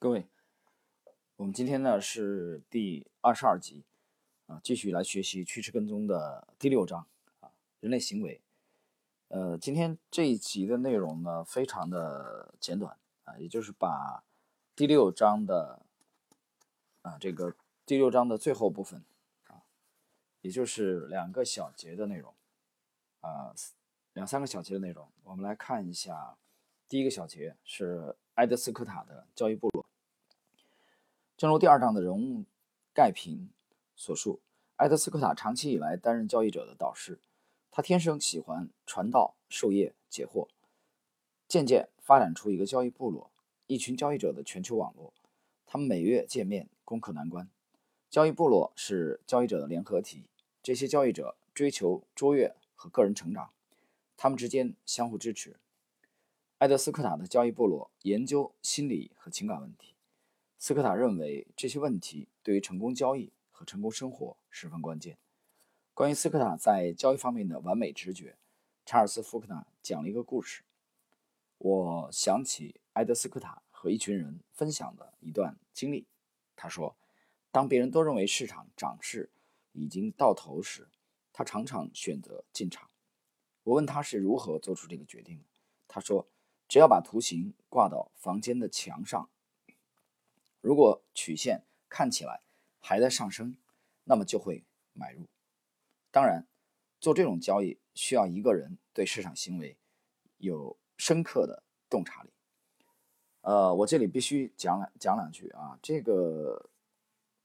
各位，我们今天呢是第二十二集啊，继续来学习趋势跟踪的第六章啊，人类行为。呃，今天这一集的内容呢非常的简短啊，也就是把第六章的啊这个第六章的最后部分啊，也就是两个小节的内容啊，两三个小节的内容，我们来看一下。第一个小节是埃德斯科塔的交易部落。正如第二章的人物概评所述，埃德斯科塔长期以来担任交易者的导师。他天生喜欢传道授业解惑，渐渐发展出一个交易部落，一群交易者的全球网络。他们每月见面，攻克难关。交易部落是交易者的联合体，这些交易者追求卓越和个人成长，他们之间相互支持。埃德斯科塔的交易部落研究心理和情感问题。斯科塔认为这些问题对于成功交易和成功生活十分关键。关于斯科塔在交易方面的完美直觉，查尔斯·福克纳讲了一个故事。我想起埃德斯科塔和一群人分享的一段经历。他说，当别人都认为市场涨势已经到头时，他常常选择进场。我问他是如何做出这个决定的。他说。只要把图形挂到房间的墙上，如果曲线看起来还在上升，那么就会买入。当然，做这种交易需要一个人对市场行为有深刻的洞察力。呃，我这里必须讲两讲两句啊。这个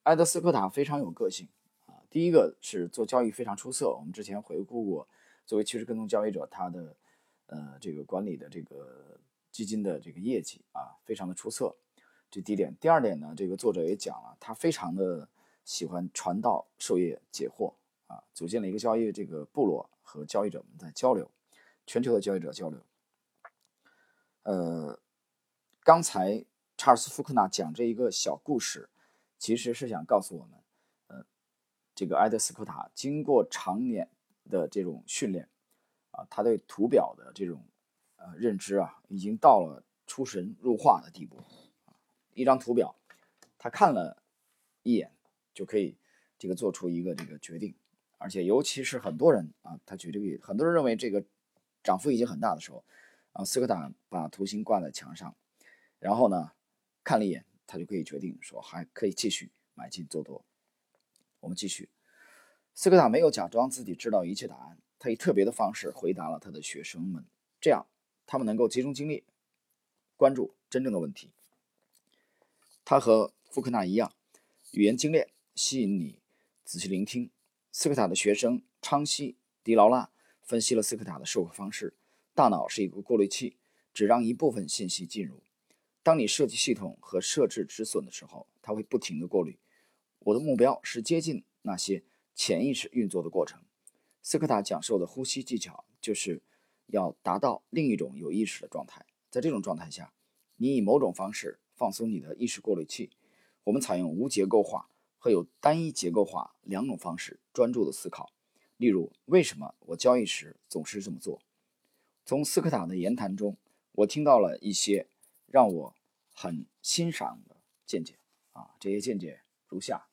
埃德斯科塔非常有个性啊。第一个是做交易非常出色，我们之前回顾过，作为趋势跟踪交易者，他的。呃，这个管理的这个基金的这个业绩啊，非常的出色。这第一点，第二点呢，这个作者也讲了，他非常的喜欢传道授业解惑啊，组建了一个交易这个部落和交易者们在交流，全球的交易者交流。呃，刚才查尔斯·福克纳讲这一个小故事，其实是想告诉我们，呃，这个埃德斯科塔经过常年的这种训练。啊，他对图表的这种呃认知啊，已经到了出神入化的地步。一张图表，他看了一眼就可以这个做出一个这个决定，而且尤其是很多人啊，他举这个很多人认为这个涨幅已经很大的时候，啊，斯科塔把图形挂在墙上，然后呢看了一眼，他就可以决定说还可以继续买进做多。我们继续，斯科塔没有假装自己知道一切答案。他以特别的方式回答了他的学生们，这样他们能够集中精力关注真正的问题。他和福克纳一样，语言精炼，吸引你仔细聆听。斯科塔的学生昌西·迪劳拉分析了斯科塔的授课方式：大脑是一个过滤器，只让一部分信息进入。当你设计系统和设置止损的时候，它会不停地过滤。我的目标是接近那些潜意识运作的过程。斯科塔讲授的呼吸技巧，就是要达到另一种有意识的状态。在这种状态下，你以某种方式放松你的意识过滤器。我们采用无结构化和有单一结构化两种方式专注的思考。例如，为什么我交易时总是这么做？从斯科塔的言谈中，我听到了一些让我很欣赏的见解。啊，这些见解如下：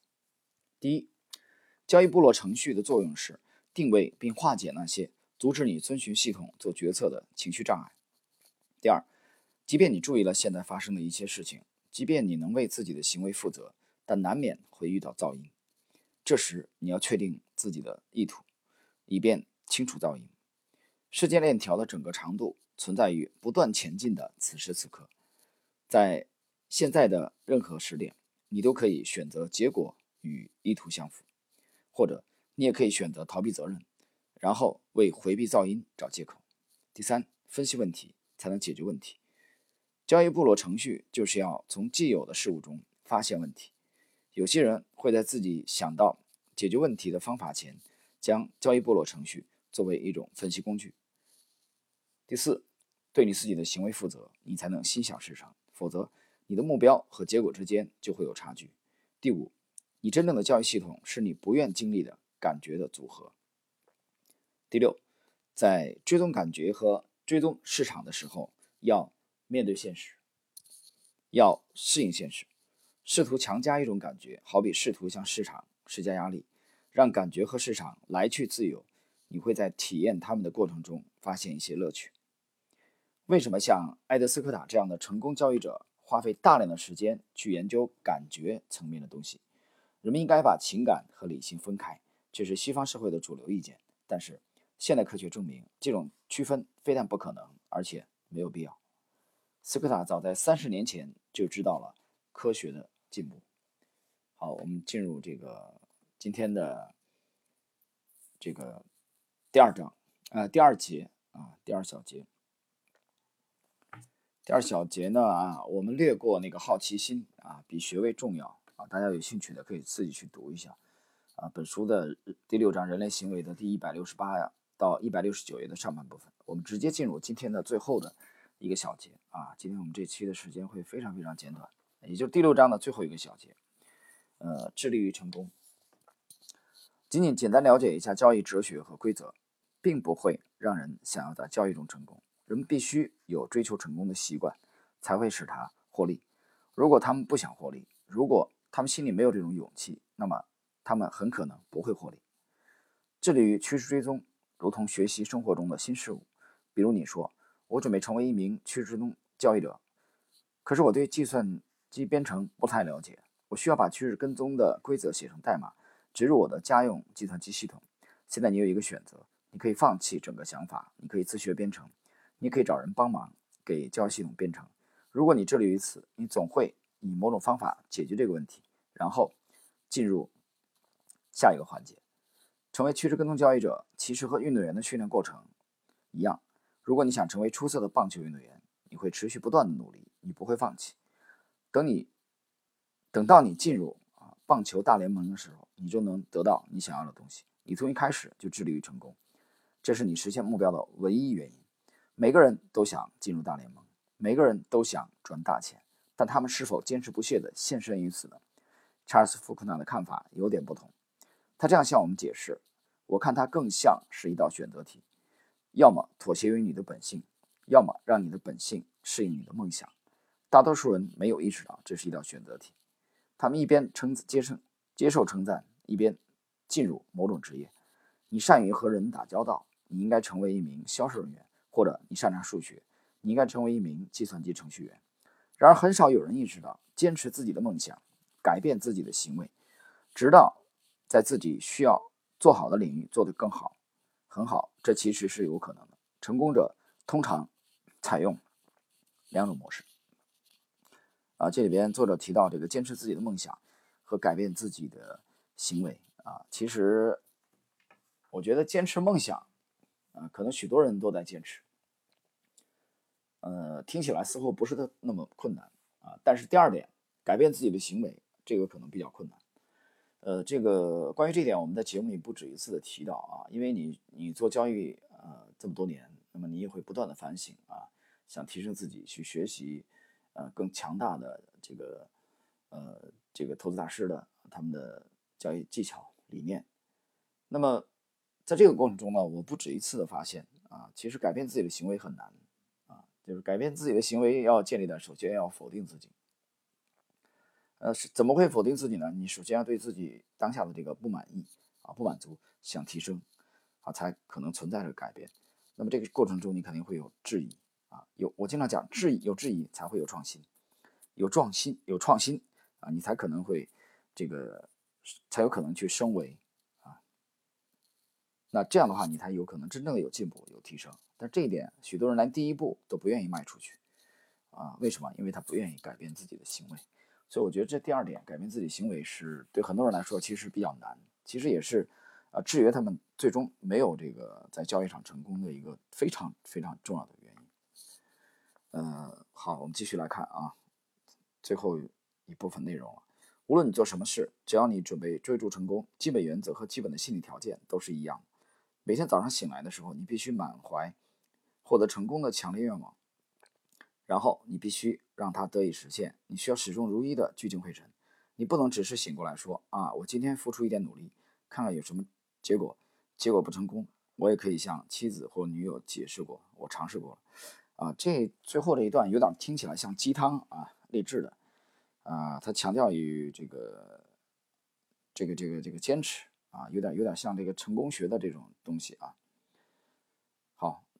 第一，交易部落程序的作用是。定位并化解那些阻止你遵循系统做决策的情绪障碍。第二，即便你注意了现在发生的一些事情，即便你能为自己的行为负责，但难免会遇到噪音。这时你要确定自己的意图，以便清除噪音。事件链条的整个长度存在于不断前进的此时此刻，在现在的任何时点，你都可以选择结果与意图相符，或者。你也可以选择逃避责任，然后为回避噪音找借口。第三，分析问题才能解决问题。交易部落程序就是要从既有的事物中发现问题。有些人会在自己想到解决问题的方法前，将交易部落程序作为一种分析工具。第四，对你自己的行为负责，你才能心想事成，否则你的目标和结果之间就会有差距。第五，你真正的交易系统是你不愿经历的。感觉的组合。第六，在追踪感觉和追踪市场的时候，要面对现实。要适应现实。试图强加一种感觉，好比试图向市场施加压力，让感觉和市场来去自由。你会在体验他们的过程中发现一些乐趣。为什么像埃德斯科塔这样的成功交易者花费大量的时间去研究感觉层面的东西？人们应该把情感和理性分开，这是西方社会的主流意见。但是现代科学证明，这种区分非但不可能，而且没有必要。斯科塔早在三十年前就知道了科学的进步。好，我们进入这个今天的这个第二章，呃，第二节啊，第二小节。第二小节呢啊，我们略过那个好奇心啊，比学位重要啊。大家有兴趣的可以自己去读一下啊。本书的第六章人类行为的第一百六十八到一百六十九页的上半部分，我们直接进入今天的最后的一个小节啊。今天我们这期的时间会非常非常简短，也就是第六章的最后一个小节。呃，致力于成功，仅仅简单了解一下交易哲学和规则，并不会让人想要在交易中成功。人们必须有追求成功的习惯，才会使他获利。如果他们不想获利，如果他们心里没有这种勇气，那么他们很可能不会获利。致力于趋势追踪，如同学习生活中的新事物。比如你说：“我准备成为一名趋势追踪交易者，可是我对计算机编程不太了解，我需要把趋势跟踪的规则写成代码，植入我的家用计算机系统。”现在你有一个选择：你可以放弃整个想法，你可以自学编程。你可以找人帮忙给交易系统编程。如果你致力于此，你总会以某种方法解决这个问题，然后进入下一个环节，成为趋势跟踪交易者。其实和运动员的训练过程一样。如果你想成为出色的棒球运动员，你会持续不断的努力，你不会放弃。等你等到你进入啊棒球大联盟的时候，你就能得到你想要的东西。你从一开始就致力于成功，这是你实现目标的唯一原因。每个人都想进入大联盟，每个人都想赚大钱，但他们是否坚持不懈地献身于此呢？查尔斯·福克纳的看法有点不同。他这样向我们解释：“我看它更像是一道选择题，要么妥协于你的本性，要么让你的本性适应你的梦想。大多数人没有意识到这是一道选择题，他们一边称接受接受称赞，一边进入某种职业。你善于和人打交道，你应该成为一名销售人员。”或者你擅长数学，你应该成为一名计算机程序员。然而，很少有人意识到，坚持自己的梦想，改变自己的行为，直到在自己需要做好的领域做得更好，很好，这其实是有可能的。成功者通常采用两种模式。啊，这里边作者提到这个坚持自己的梦想和改变自己的行为啊，其实我觉得坚持梦想。啊，可能许多人都在坚持，呃，听起来似乎不是那么困难啊。但是第二点，改变自己的行为，这个可能比较困难。呃，这个关于这一点，我们在节目里不止一次的提到啊，因为你你做交易呃这么多年，那么你也会不断的反省啊，想提升自己，去学习呃更强大的这个呃这个投资大师的他们的交易技巧理念，那么。在这个过程中呢，我不止一次的发现啊，其实改变自己的行为很难啊，就是改变自己的行为要建立的，首先要否定自己。呃，是怎么会否定自己呢？你首先要对自己当下的这个不满意啊，不满足，想提升啊，才可能存在着改变。那么这个过程中，你肯定会有质疑啊，有我经常讲，质疑有质疑才会有创新，有创新有创新啊，你才可能会这个才有可能去升维啊。那这样的话，你才有可能真正的有进步、有提升。但这一点，许多人连第一步都不愿意迈出去，啊，为什么？因为他不愿意改变自己的行为。所以我觉得这第二点，改变自己行为是对很多人来说其实比较难，其实也是，啊，制约他们最终没有这个在交易上成功的一个非常非常重要的原因。呃，好，我们继续来看啊，最后一部分内容了。无论你做什么事，只要你准备追逐成功，基本原则和基本的心理条件都是一样。每天早上醒来的时候，你必须满怀获得成功的强烈愿望，然后你必须让它得以实现。你需要始终如一的聚精会神，你不能只是醒过来说啊，我今天付出一点努力，看看有什么结果。结果不成功，我也可以向妻子或女友解释过，我尝试过了。啊，这最后这一段有点听起来像鸡汤啊，励志的，啊，他强调于这个这个这个这个坚持啊，有点有点像这个成功学的这种东西啊。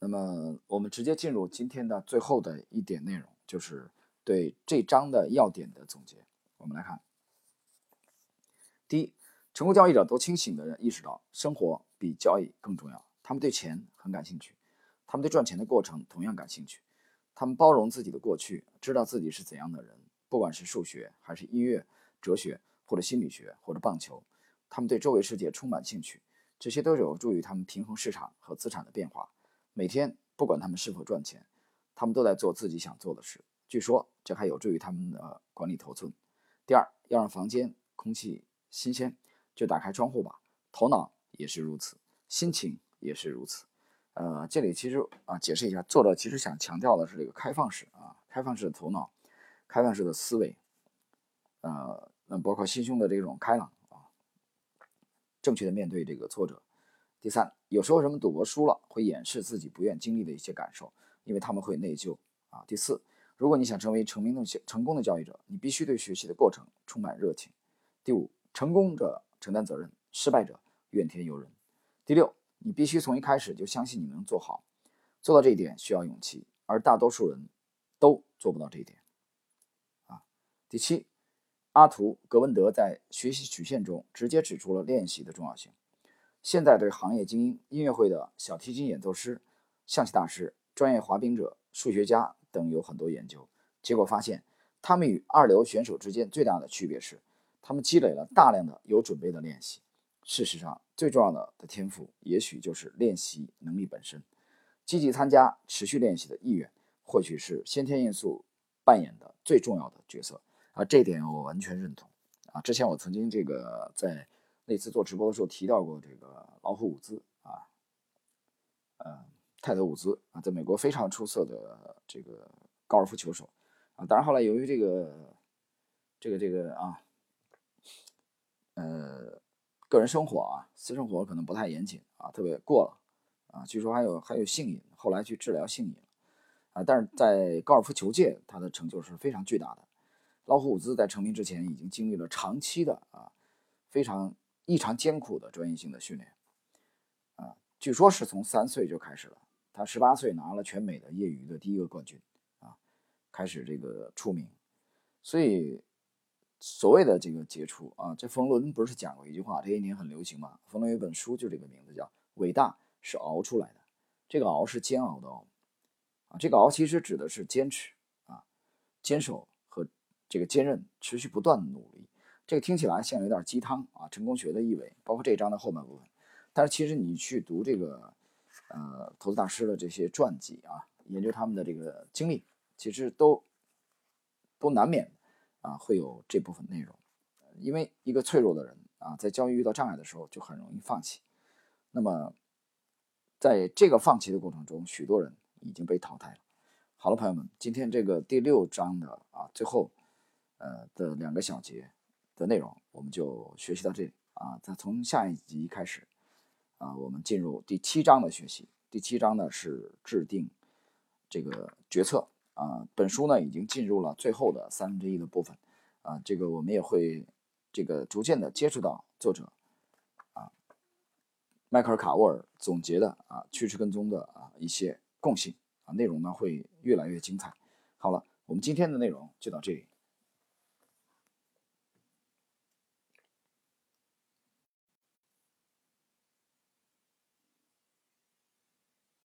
那么我们直接进入今天的最后的一点内容，就是对这章的要点的总结。我们来看，第一，成功交易者都清醒的意识到，生活比交易更重要。他们对钱很感兴趣，他们对赚钱的过程同样感兴趣。他们包容自己的过去，知道自己是怎样的人。不管是数学，还是音乐、哲学，或者心理学，或者棒球，他们对周围世界充满兴趣。这些都有助于他们平衡市场和资产的变化。每天，不管他们是否赚钱，他们都在做自己想做的事。据说，这还有助于他们的管理头寸。第二，要让房间空气新鲜，就打开窗户吧。头脑也是如此，心情也是如此。呃，这里其实啊，解释一下，作者其实想强调的是这个开放式啊，开放式的头脑，开放式的思维。呃，那包括心胸的这种开朗啊，正确的面对这个挫折。第三，有时候人们赌博输了，会掩饰自己不愿经历的一些感受，因为他们会内疚啊。第四。如果你想成为成名的成功的交易者，你必须对学习的过程充满热情。第五，成功者承担责任，失败者怨天尤人。第六，你必须从一开始就相信你能做好，做到这一点需要勇气，而大多数人都做不到这一点。啊，第七，阿图·格文德在学习曲线中直接指出了练习的重要性。现在对行业精英、音乐会的小提琴演奏师、象棋大师、专业滑冰者、数学家。等有很多研究结果发现，他们与二流选手之间最大的区别是，他们积累了大量的有准备的练习。事实上，最重要的的天赋也许就是练习能力本身。积极参加、持续练习的意愿，或许是先天因素扮演的最重要的角色。啊，这点我完全认同。啊，之前我曾经这个在那次做直播的时候提到过这个老虎伍兹啊，呃。泰德伍兹啊，在美国非常出色的这个高尔夫球手啊，当然后来由于这个这个这个啊，呃，个人生活啊，私生活可能不太严谨啊，特别过了啊，据说还有还有性瘾，后来去治疗性瘾啊，但是在高尔夫球界，他的成就是非常巨大的。老虎伍兹在成名之前，已经经历了长期的啊，非常异常艰苦的专业性的训练啊，据说是从三岁就开始了。他十八岁拿了全美的业余的第一个冠军，啊，开始这个出名，所以所谓的这个杰出啊，这冯仑不是讲过一句话，这些年很流行嘛？冯仑有本书就这个名字叫《伟大是熬出来的》，这个熬是煎熬的熬，啊，这个熬其实指的是坚持啊，坚守和这个坚韧，持续不断的努力。这个听起来像有点鸡汤啊，成功学的意味，包括这一章的后半部分，但是其实你去读这个。呃，投资大师的这些传记啊，研究他们的这个经历，其实都都难免啊会有这部分内容。因为一个脆弱的人啊，在交易遇到障碍的时候，就很容易放弃。那么，在这个放弃的过程中，许多人已经被淘汰了。好了，朋友们，今天这个第六章的啊最后呃的两个小节的内容，我们就学习到这里啊。再从下一集开始。啊，我们进入第七章的学习。第七章呢是制定这个决策啊。本书呢已经进入了最后的三分之一的部分啊。这个我们也会这个逐渐的接触到作者啊迈克尔卡沃尔总结的啊趋势跟踪的啊一些共性啊内容呢会越来越精彩。好了，我们今天的内容就到这里。